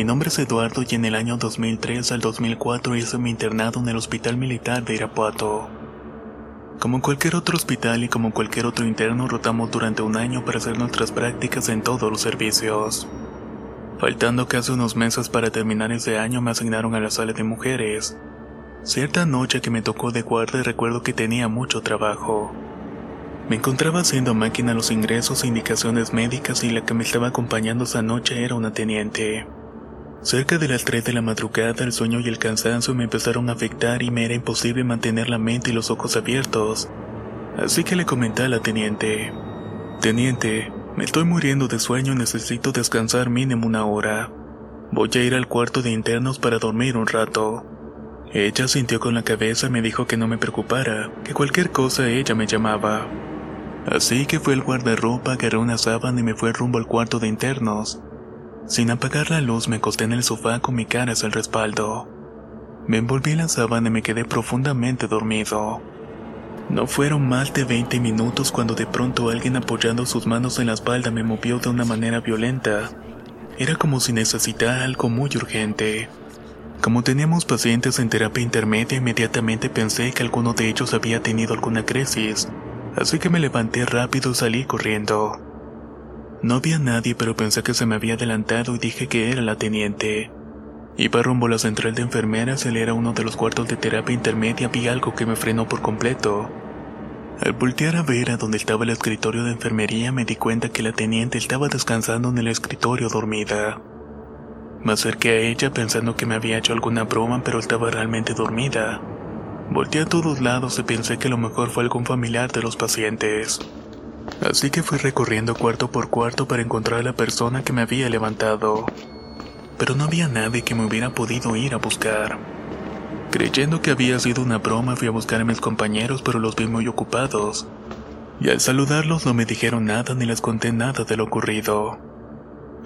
Mi nombre es Eduardo y en el año 2003 al 2004 hice mi internado en el Hospital Militar de Irapuato. Como cualquier otro hospital y como cualquier otro interno, rotamos durante un año para hacer nuestras prácticas en todos los servicios. Faltando casi unos meses para terminar ese año, me asignaron a la sala de mujeres. Cierta noche que me tocó de guardia recuerdo que tenía mucho trabajo. Me encontraba haciendo máquina los ingresos e indicaciones médicas y la que me estaba acompañando esa noche era una teniente. Cerca de las 3 de la madrugada el sueño y el cansancio me empezaron a afectar y me era imposible mantener la mente y los ojos abiertos. Así que le comenté a la teniente. Teniente, me estoy muriendo de sueño y necesito descansar mínimo una hora. Voy a ir al cuarto de internos para dormir un rato. Ella sintió con la cabeza y me dijo que no me preocupara, que cualquier cosa ella me llamaba. Así que fue el guardarropa, agarré una sábana y me fue rumbo al cuarto de internos. Sin apagar la luz me acosté en el sofá con mi cara hacia el respaldo. Me envolví en la sábana y me quedé profundamente dormido. No fueron más de 20 minutos cuando de pronto alguien apoyando sus manos en la espalda me movió de una manera violenta. Era como si necesitara algo muy urgente. Como teníamos pacientes en terapia intermedia, inmediatamente pensé que alguno de ellos había tenido alguna crisis, así que me levanté rápido y salí corriendo. No había nadie, pero pensé que se me había adelantado y dije que era la teniente. Iba rumbo a la central de enfermeras, él era uno de los cuartos de terapia intermedia, vi algo que me frenó por completo. Al voltear a ver a donde estaba el escritorio de enfermería, me di cuenta que la teniente estaba descansando en el escritorio dormida. Me acerqué a ella pensando que me había hecho alguna broma, pero estaba realmente dormida. Volteé a todos lados y pensé que lo mejor fue algún familiar de los pacientes. Así que fui recorriendo cuarto por cuarto para encontrar a la persona que me había levantado. Pero no había nadie que me hubiera podido ir a buscar. Creyendo que había sido una broma, fui a buscar a mis compañeros, pero los vi muy ocupados. Y al saludarlos no me dijeron nada ni les conté nada de lo ocurrido.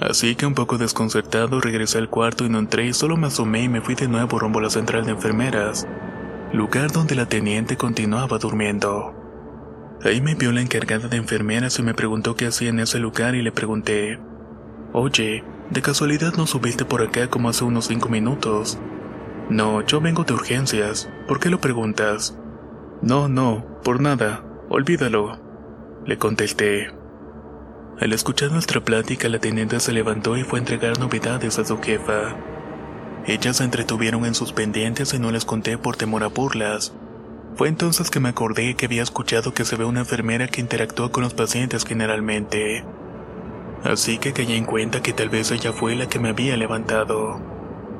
Así que un poco desconcertado regresé al cuarto y no entré, solo me asomé y me fui de nuevo rumbo a la central de enfermeras, lugar donde la teniente continuaba durmiendo. Ahí me vio la encargada de enfermeras y me preguntó qué hacía en ese lugar y le pregunté, Oye, ¿de casualidad no subiste por acá como hace unos cinco minutos? No, yo vengo de urgencias. ¿Por qué lo preguntas? No, no, por nada. Olvídalo. Le contesté. Al escuchar nuestra plática, la teniente se levantó y fue a entregar novedades a su jefa. Ellas se entretuvieron en sus pendientes y no les conté por temor a burlas. Fue entonces que me acordé que había escuchado que se ve una enfermera que interactúa con los pacientes generalmente. Así que caí en cuenta que tal vez ella fue la que me había levantado.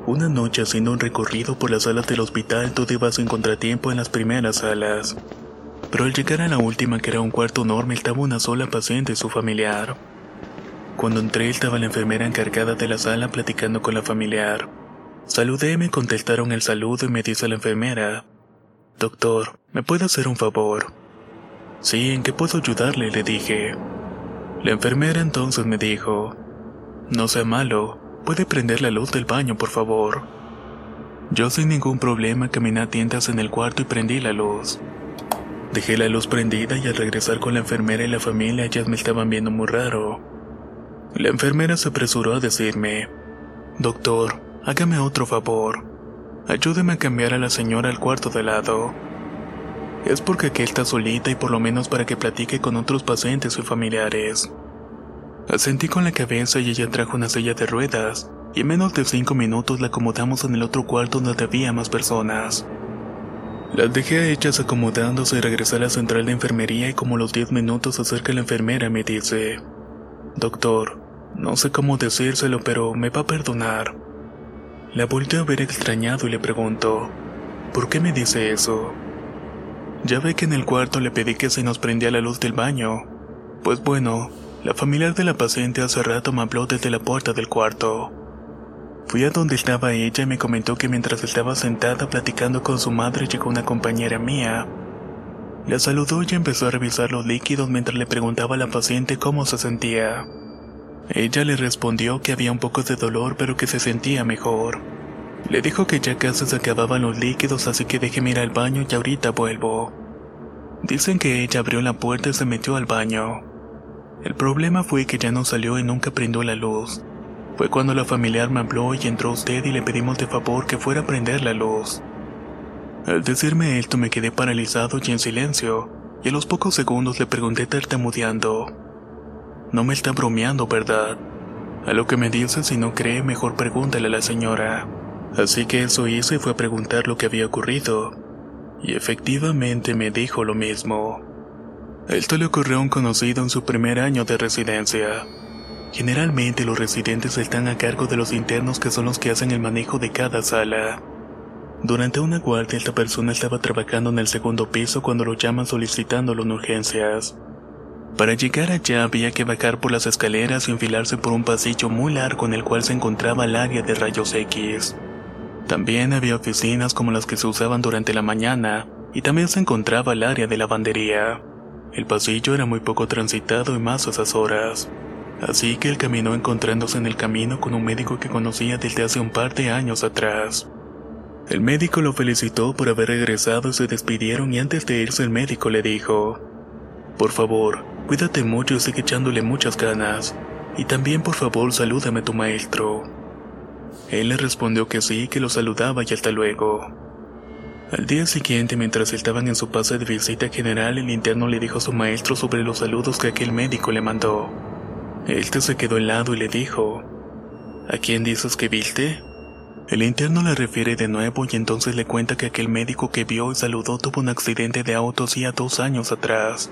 Una noche haciendo un recorrido por las salas del hospital todo iba sin contratiempo en las primeras salas. Pero al llegar a la última que era un cuarto enorme estaba una sola paciente y su familiar. Cuando entré estaba la enfermera encargada de la sala platicando con la familiar. Saludé me contestaron el saludo y me dice la enfermera, Doctor, ¿me puede hacer un favor? Sí, ¿en qué puedo ayudarle? le dije. La enfermera entonces me dijo, No sea malo, puede prender la luz del baño, por favor. Yo sin ningún problema caminé a tiendas en el cuarto y prendí la luz. Dejé la luz prendida y al regresar con la enfermera y la familia ya me estaban viendo muy raro. La enfermera se apresuró a decirme, Doctor, hágame otro favor. Ayúdeme a cambiar a la señora al cuarto de lado. Es porque aquí está solita y por lo menos para que platique con otros pacientes y familiares. Asentí con la cabeza y ella trajo una silla de ruedas, y en menos de cinco minutos la acomodamos en el otro cuarto donde había más personas. Las dejé a ellas acomodándose y regresé a la central de enfermería y como los diez minutos acerca la enfermera me dice, Doctor, no sé cómo decírselo pero me va a perdonar. La volteé a ver extrañado y le pregunto, ¿por qué me dice eso? Ya ve que en el cuarto le pedí que se nos prendía la luz del baño. Pues bueno, la familiar de la paciente hace rato me habló desde la puerta del cuarto. Fui a donde estaba ella y me comentó que mientras estaba sentada platicando con su madre llegó una compañera mía. La saludó y empezó a revisar los líquidos mientras le preguntaba a la paciente cómo se sentía. Ella le respondió que había un poco de dolor pero que se sentía mejor. Le dijo que ya casi se acababan los líquidos así que déjeme ir al baño y ahorita vuelvo. Dicen que ella abrió la puerta y se metió al baño. El problema fue que ya no salió y nunca prendió la luz. Fue cuando la familiar me habló y entró usted y le pedimos de favor que fuera a prender la luz. Al decirme esto me quedé paralizado y en silencio, y a los pocos segundos le pregunté tartamudeando. No me está bromeando, ¿verdad? A lo que me dice, si no cree, mejor pregúntale a la señora. Así que eso hice y fue a preguntar lo que había ocurrido. Y efectivamente me dijo lo mismo. Esto le ocurrió a un conocido en su primer año de residencia. Generalmente los residentes están a cargo de los internos que son los que hacen el manejo de cada sala. Durante una guardia esta persona estaba trabajando en el segundo piso cuando lo llaman solicitándolo en urgencias. Para llegar allá había que bajar por las escaleras y enfilarse por un pasillo muy largo en el cual se encontraba el área de rayos X. También había oficinas como las que se usaban durante la mañana y también se encontraba el área de lavandería. El pasillo era muy poco transitado y más a esas horas. Así que él caminó encontrándose en el camino con un médico que conocía desde hace un par de años atrás. El médico lo felicitó por haber regresado y se despidieron y antes de irse el médico le dijo, Por favor, Cuídate mucho y sigue echándole muchas ganas. Y también por favor salúdame a tu maestro. Él le respondió que sí, que lo saludaba y hasta luego. Al día siguiente, mientras estaban en su pase de visita general, el interno le dijo a su maestro sobre los saludos que aquel médico le mandó. Este se quedó helado y le dijo, ¿A quién dices que viste? El interno le refiere de nuevo y entonces le cuenta que aquel médico que vio y saludó tuvo un accidente de auto hacía dos años atrás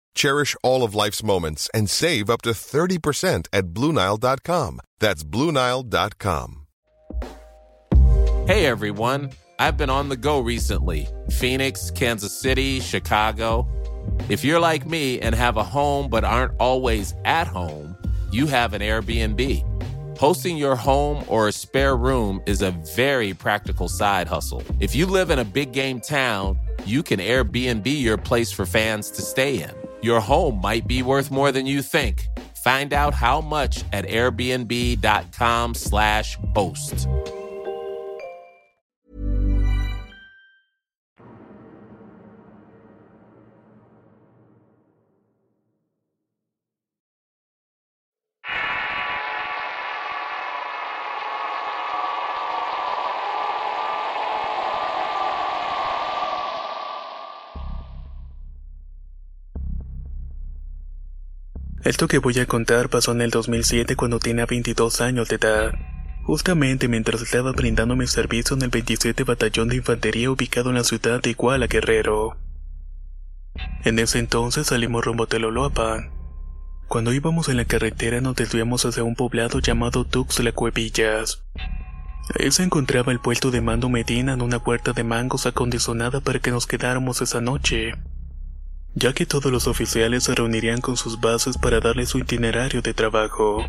Cherish all of life's moments and save up to 30% at Bluenile.com. That's Bluenile.com. Hey everyone, I've been on the go recently Phoenix, Kansas City, Chicago. If you're like me and have a home but aren't always at home, you have an Airbnb. Hosting your home or a spare room is a very practical side hustle. If you live in a big game town, you can Airbnb your place for fans to stay in. Your home might be worth more than you think. Find out how much at airbnb.com/slash host. Esto que voy a contar pasó en el 2007 cuando tenía 22 años de edad. Justamente mientras estaba brindando mi servicio en el 27 Batallón de Infantería ubicado en la ciudad de Iguala Guerrero. En ese entonces salimos rumbo a Teloloapan. Cuando íbamos en la carretera nos desviamos hacia un poblado llamado Tuxtla Cuevillas. Ahí se encontraba el puesto de mando Medina en una puerta de mangos acondicionada para que nos quedáramos esa noche, ya que todos los oficiales se reunirían con sus bases para darle su itinerario de trabajo.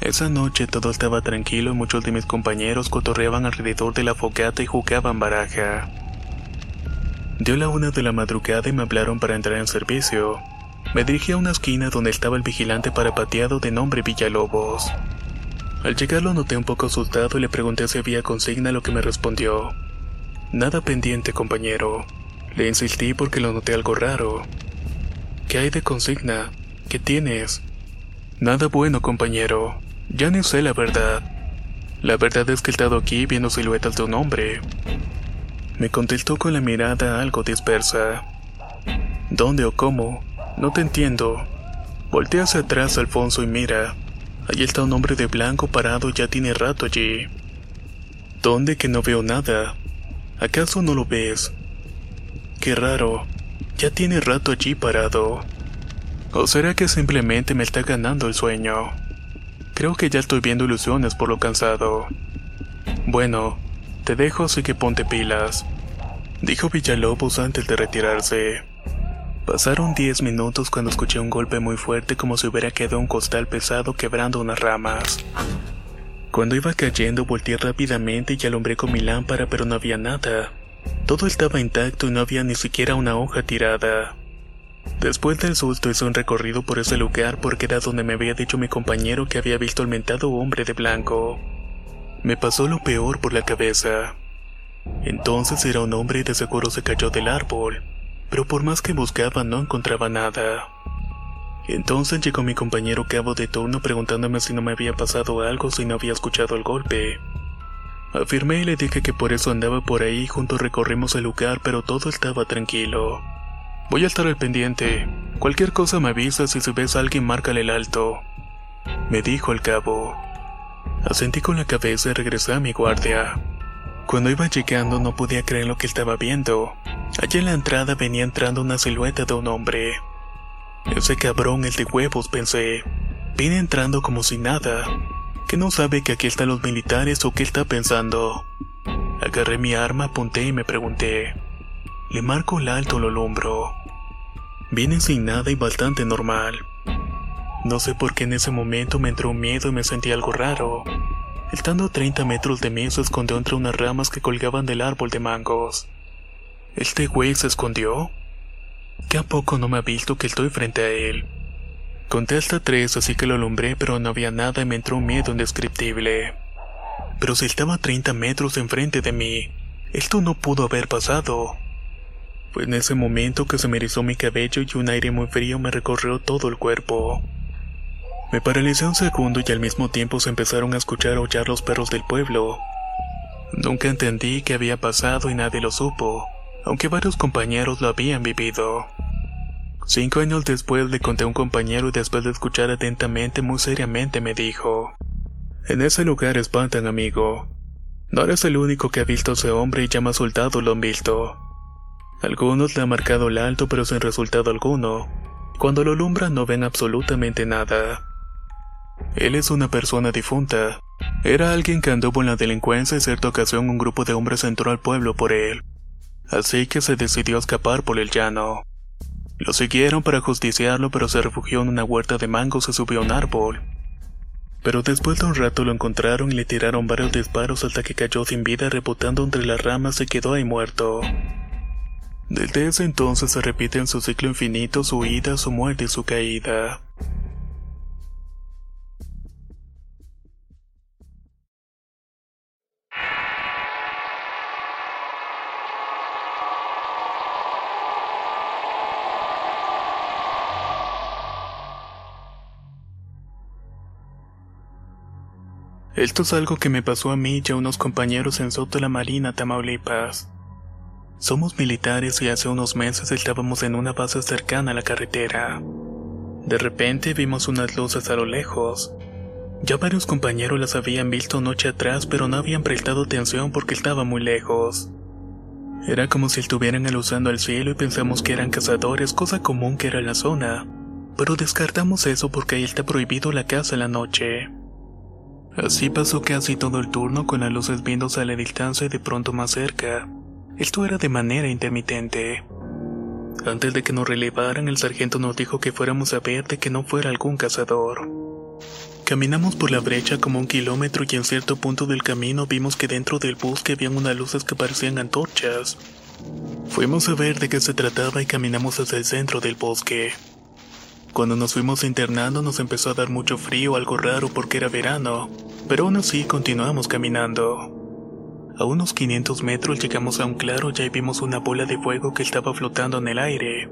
Esa noche todo estaba tranquilo y muchos de mis compañeros cotorreaban alrededor de la fogata y jugaban baraja. Dio la una de la madrugada y me hablaron para entrar en servicio. Me dirigí a una esquina donde estaba el vigilante parapateado de nombre Villalobos. Al llegar lo noté un poco asustado y le pregunté si había consigna, lo que me respondió. Nada pendiente, compañero. Le insistí porque lo noté algo raro. ¿Qué hay de consigna? ¿Qué tienes? Nada bueno, compañero. Ya ni sé la verdad. La verdad es que he estado aquí viendo siluetas de un hombre. Me contestó con la mirada algo dispersa. ¿Dónde o cómo? No te entiendo. Voltea hacia atrás, Alfonso, y mira. Allí está un hombre de blanco parado ya tiene rato allí. ¿Dónde que no veo nada? ¿Acaso no lo ves? Qué raro. Ya tiene rato allí parado. ¿O será que simplemente me está ganando el sueño? Creo que ya estoy viendo ilusiones por lo cansado. Bueno, te dejo así que ponte pilas, dijo Villalobos antes de retirarse. Pasaron diez minutos cuando escuché un golpe muy fuerte como si hubiera quedado un costal pesado quebrando unas ramas. Cuando iba cayendo volteé rápidamente y alumbré con mi lámpara pero no había nada. Todo estaba intacto y no había ni siquiera una hoja tirada. Después del susto hice un recorrido por ese lugar porque era donde me había dicho mi compañero que había visto al mentado hombre de blanco. Me pasó lo peor por la cabeza. Entonces era un hombre y de seguro se cayó del árbol pero por más que buscaba no encontraba nada. Entonces llegó mi compañero cabo de turno preguntándome si no me había pasado algo si no había escuchado el golpe. Afirmé y le dije que por eso andaba por ahí, juntos recorrimos el lugar, pero todo estaba tranquilo. Voy a estar al pendiente. Cualquier cosa me avisa si ves a alguien márcale el alto. Me dijo el cabo. Asentí con la cabeza y regresé a mi guardia. Cuando iba llegando no podía creer lo que estaba viendo. Allí en la entrada venía entrando una silueta de un hombre. Ese cabrón, el de huevos, pensé. Viene entrando como si nada. Que no sabe que aquí están los militares o qué está pensando. Agarré mi arma, apunté y me pregunté. Le marco el alto lo hombro. Viene sin nada y bastante normal. No sé por qué en ese momento me entró miedo y me sentí algo raro. Estando a 30 metros de mí se escondió entre unas ramas que colgaban del árbol de mangos. ¿Este güey se escondió? ¿Qué a poco no me ha visto que estoy frente a él? Conté hasta tres, así que lo alumbré, pero no había nada y me entró un miedo indescriptible. Pero si estaba a 30 metros enfrente de mí, esto no pudo haber pasado. Fue en ese momento que se me erizó mi cabello y un aire muy frío me recorrió todo el cuerpo. Me paralicé un segundo y al mismo tiempo se empezaron a escuchar aullar los perros del pueblo. Nunca entendí qué había pasado y nadie lo supo, aunque varios compañeros lo habían vivido. Cinco años después le conté a un compañero y después de escuchar atentamente, muy seriamente me dijo, En ese lugar espantan, amigo. No eres el único que ha visto a ese hombre y ya más soldados lo han visto. Algunos le han marcado el alto pero sin resultado alguno. Cuando lo alumbran no ven absolutamente nada. Él es una persona difunta. Era alguien que anduvo en la delincuencia y cierta ocasión un grupo de hombres entró al pueblo por él. Así que se decidió escapar por el llano. Lo siguieron para justiciarlo, pero se refugió en una huerta de mangos y subió a un árbol. Pero después de un rato lo encontraron y le tiraron varios disparos hasta que cayó sin vida rebotando entre las ramas y quedó ahí muerto. Desde ese entonces se repite en su ciclo infinito su huida, su muerte y su caída. Esto es algo que me pasó a mí y a unos compañeros en Soto la Marina, Tamaulipas. Somos militares y hace unos meses estábamos en una base cercana a la carretera. De repente vimos unas luces a lo lejos. Ya varios compañeros las habían visto noche atrás, pero no habían prestado atención porque estaba muy lejos. Era como si estuvieran alusando al cielo y pensamos que eran cazadores, cosa común que era la zona. Pero descartamos eso porque ahí está prohibido la caza en la noche. Así pasó casi todo el turno con las luces viéndose a la distancia y de pronto más cerca. Esto era de manera intermitente. Antes de que nos relevaran, el sargento nos dijo que fuéramos a ver de que no fuera algún cazador. Caminamos por la brecha como un kilómetro y en cierto punto del camino vimos que dentro del bosque habían unas luces que parecían antorchas. Fuimos a ver de qué se trataba y caminamos hacia el centro del bosque. Cuando nos fuimos internando nos empezó a dar mucho frío, algo raro porque era verano, pero aún así continuamos caminando. A unos 500 metros llegamos a un claro y vimos una bola de fuego que estaba flotando en el aire.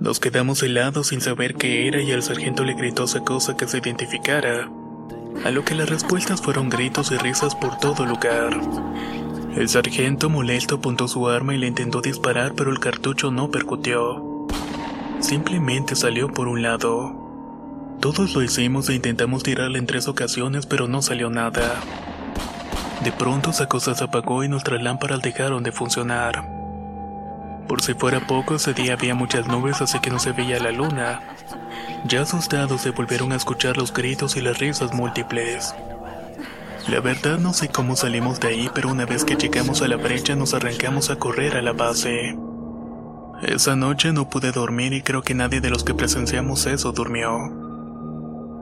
Nos quedamos helados sin saber qué era y el sargento le gritó esa cosa que se identificara, a lo que las respuestas fueron gritos y risas por todo lugar. El sargento molesto apuntó su arma y le intentó disparar pero el cartucho no percutió. Simplemente salió por un lado. Todos lo hicimos e intentamos tirarle en tres ocasiones pero no salió nada. De pronto esa cosa se apagó y nuestras lámparas dejaron de funcionar. Por si fuera poco, ese día había muchas nubes así que no se veía la luna. Ya asustados se volvieron a escuchar los gritos y las risas múltiples. La verdad no sé cómo salimos de ahí, pero una vez que llegamos a la brecha nos arrancamos a correr a la base. Esa noche no pude dormir y creo que nadie de los que presenciamos eso durmió.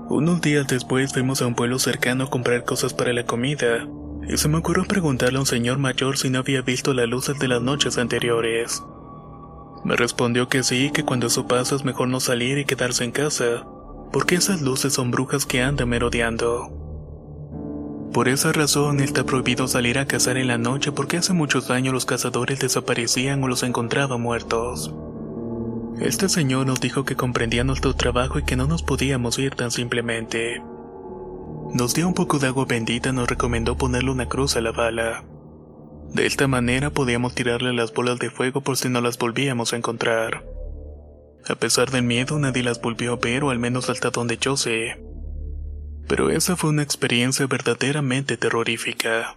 Unos días después fuimos a un pueblo cercano a comprar cosas para la comida, y se me ocurrió preguntarle a un señor mayor si no había visto las luces de las noches anteriores. Me respondió que sí, que cuando eso pasa es mejor no salir y quedarse en casa, porque esas luces son brujas que andan merodeando. Por esa razón está prohibido salir a cazar en la noche porque hace muchos años los cazadores desaparecían o los encontraban muertos. Este señor nos dijo que comprendía nuestro trabajo y que no nos podíamos ir tan simplemente. Nos dio un poco de agua bendita y nos recomendó ponerle una cruz a la bala. De esta manera podíamos tirarle las bolas de fuego por si no las volvíamos a encontrar. A pesar del miedo, nadie las volvió a ver o al menos hasta donde yo sé. Pero esa fue una experiencia verdaderamente terrorífica.